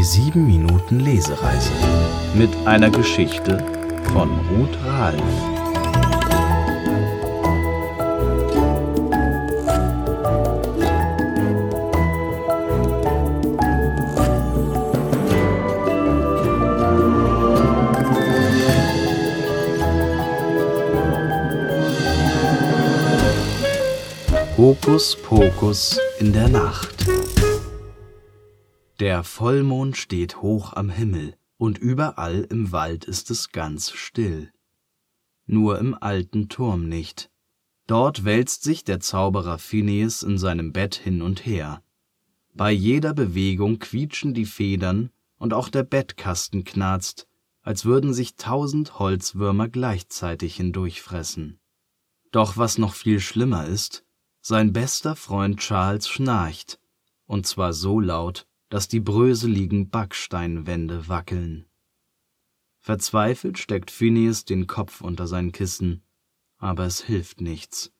Die 7 Minuten Lesereise mit einer Geschichte von Ruth Ralf. Hokus Pokus in der Nacht. Der Vollmond steht hoch am Himmel, und überall im Wald ist es ganz still. Nur im alten Turm nicht. Dort wälzt sich der Zauberer Phineas in seinem Bett hin und her. Bei jeder Bewegung quietschen die Federn, und auch der Bettkasten knarzt, als würden sich tausend Holzwürmer gleichzeitig hindurchfressen. Doch was noch viel schlimmer ist, sein bester Freund Charles schnarcht, und zwar so laut, dass die bröseligen Backsteinwände wackeln. Verzweifelt steckt Phineas den Kopf unter sein Kissen, aber es hilft nichts.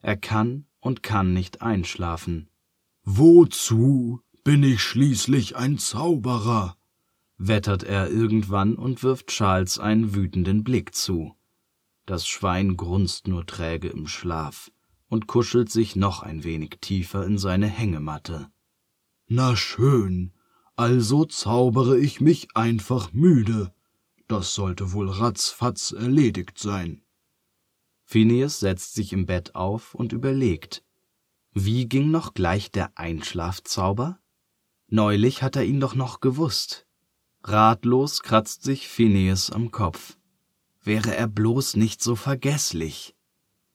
Er kann und kann nicht einschlafen. Wozu bin ich schließlich ein Zauberer? wettert er irgendwann und wirft Charles einen wütenden Blick zu. Das Schwein grunzt nur träge im Schlaf und kuschelt sich noch ein wenig tiefer in seine Hängematte. Na schön, also zaubere ich mich einfach müde. Das sollte wohl ratzfatz erledigt sein. Phineas setzt sich im Bett auf und überlegt. Wie ging noch gleich der Einschlafzauber? Neulich hat er ihn doch noch gewusst. Ratlos kratzt sich Phineas am Kopf. Wäre er bloß nicht so vergesslich.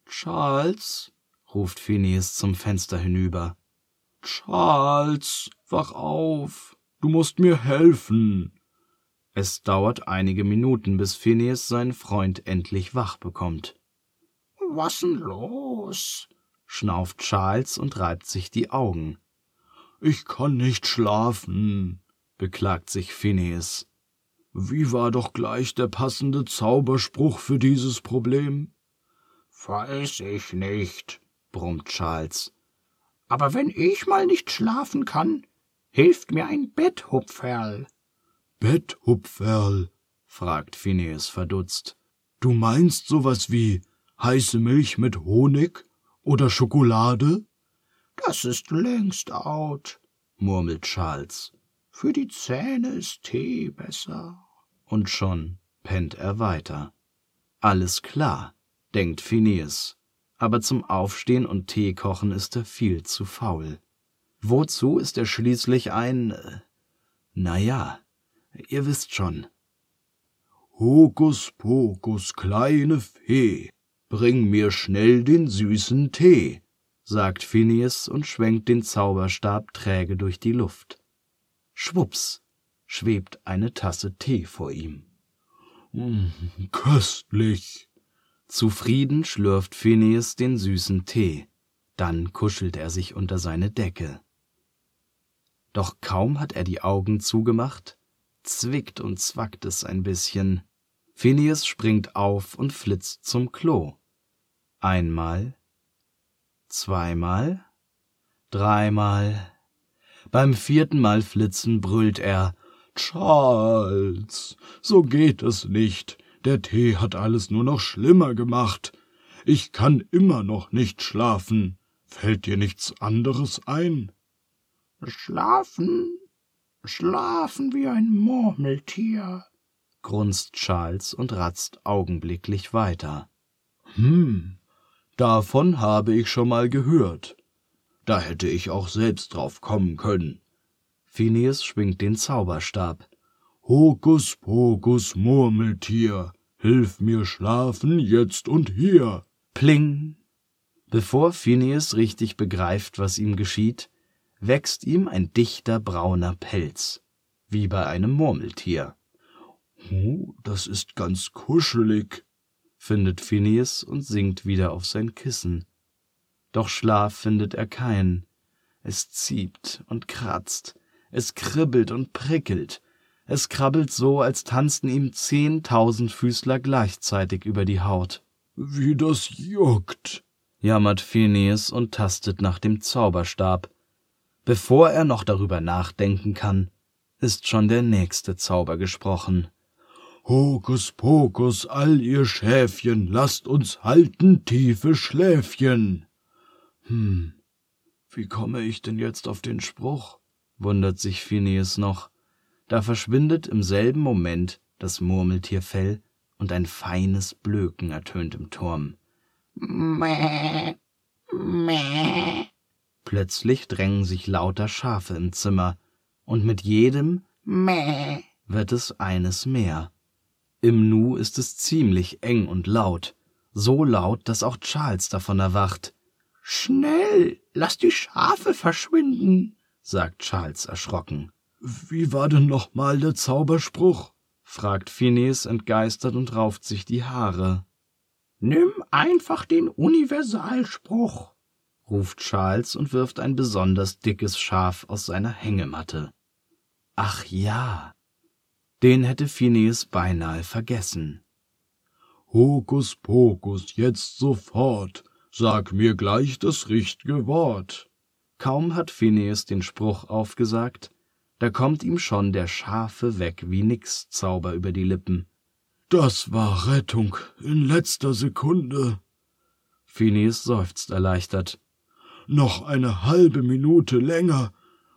Charles, ruft Phineas zum Fenster hinüber. Charles, wach auf. Du musst mir helfen. Es dauert einige Minuten, bis Phineas seinen Freund endlich wach bekommt. Was denn los? schnauft Charles und reibt sich die Augen. Ich kann nicht schlafen, beklagt sich Phineas. Wie war doch gleich der passende Zauberspruch für dieses Problem? Weiß ich nicht, brummt Charles. Aber wenn ich mal nicht schlafen kann, hilft mir ein Betthupferl. Betthupferl? fragt Phineas verdutzt. Du meinst sowas wie heiße Milch mit Honig oder Schokolade? Das ist längst out, murmelt Charles. Für die Zähne ist Tee besser. Und schon pennt er weiter. Alles klar, denkt Phineas aber zum Aufstehen und Tee kochen ist er viel zu faul. Wozu ist er schließlich ein, äh, na ja, ihr wisst schon. Hokus pokus, kleine Fee, bring mir schnell den süßen Tee, sagt Phineas und schwenkt den Zauberstab träge durch die Luft. Schwups, schwebt eine Tasse Tee vor ihm. Mm, köstlich, Zufrieden schlürft Phineas den süßen Tee, dann kuschelt er sich unter seine Decke. Doch kaum hat er die Augen zugemacht, zwickt und zwackt es ein bisschen. Phineas springt auf und flitzt zum Klo. Einmal, zweimal, dreimal. Beim vierten Mal flitzen brüllt er Charles, so geht es nicht. Der Tee hat alles nur noch schlimmer gemacht. Ich kann immer noch nicht schlafen. Fällt dir nichts anderes ein? Schlafen? Schlafen wie ein Murmeltier, grunzt Charles und ratzt augenblicklich weiter. Hm, davon habe ich schon mal gehört. Da hätte ich auch selbst drauf kommen können. Phineas schwingt den Zauberstab. Hokus pokus Murmeltier, hilf mir schlafen jetzt und hier. Pling. Bevor Phineas richtig begreift, was ihm geschieht, wächst ihm ein dichter brauner Pelz, wie bei einem Murmeltier. Oh, das ist ganz kuschelig, findet Phineas und sinkt wieder auf sein Kissen. Doch Schlaf findet er keinen. Es zieht und kratzt, es kribbelt und prickelt, es krabbelt so, als tanzten ihm zehntausend Füßler gleichzeitig über die Haut. Wie das juckt, jammert Phineas und tastet nach dem Zauberstab. Bevor er noch darüber nachdenken kann, ist schon der nächste Zauber gesprochen. Hokus pokus, all ihr Schäfchen, lasst uns halten tiefe Schläfchen. Hm, wie komme ich denn jetzt auf den Spruch? wundert sich Phineas noch. Da verschwindet im selben Moment das Murmeltierfell und ein feines Blöken ertönt im Turm. Mäh, mäh. Plötzlich drängen sich lauter Schafe im Zimmer, und mit jedem Mäh. wird es eines mehr. Im Nu ist es ziemlich eng und laut, so laut, dass auch Charles davon erwacht. Schnell, lass die Schafe verschwinden, sagt Charles erschrocken. Wie war denn noch mal der Zauberspruch? fragt Phineas entgeistert und rauft sich die Haare. Nimm einfach den Universalspruch, ruft Charles und wirft ein besonders dickes Schaf aus seiner Hängematte. Ach ja, den hätte Phineas beinahe vergessen. Hokus pokus, jetzt sofort, sag mir gleich das richtige Wort. Kaum hat Phineas den Spruch aufgesagt, da kommt ihm schon der scharfe weg wie nix Zauber über die Lippen. Das war Rettung in letzter Sekunde. Phineas seufzt erleichtert. Noch eine halbe Minute länger,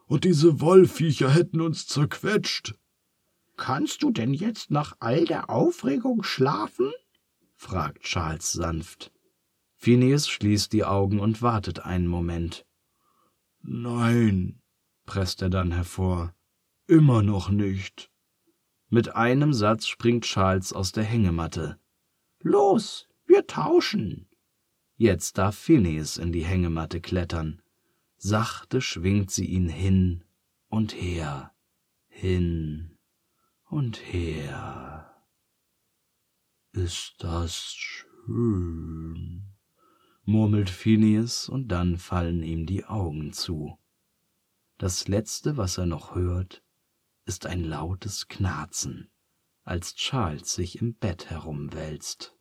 und diese Wollviecher hätten uns zerquetscht. Kannst du denn jetzt nach all der Aufregung schlafen? fragt Charles sanft. Phineas schließt die Augen und wartet einen Moment. Nein, presst er dann hervor. Immer noch nicht. Mit einem Satz springt Charles aus der Hängematte. Los, wir tauschen. Jetzt darf Phineas in die Hängematte klettern. Sachte schwingt sie ihn hin und her, hin und her. Ist das schön, murmelt Phineas, und dann fallen ihm die Augen zu. Das letzte, was er noch hört, ist ein lautes Knarzen, als Charles sich im Bett herumwälzt.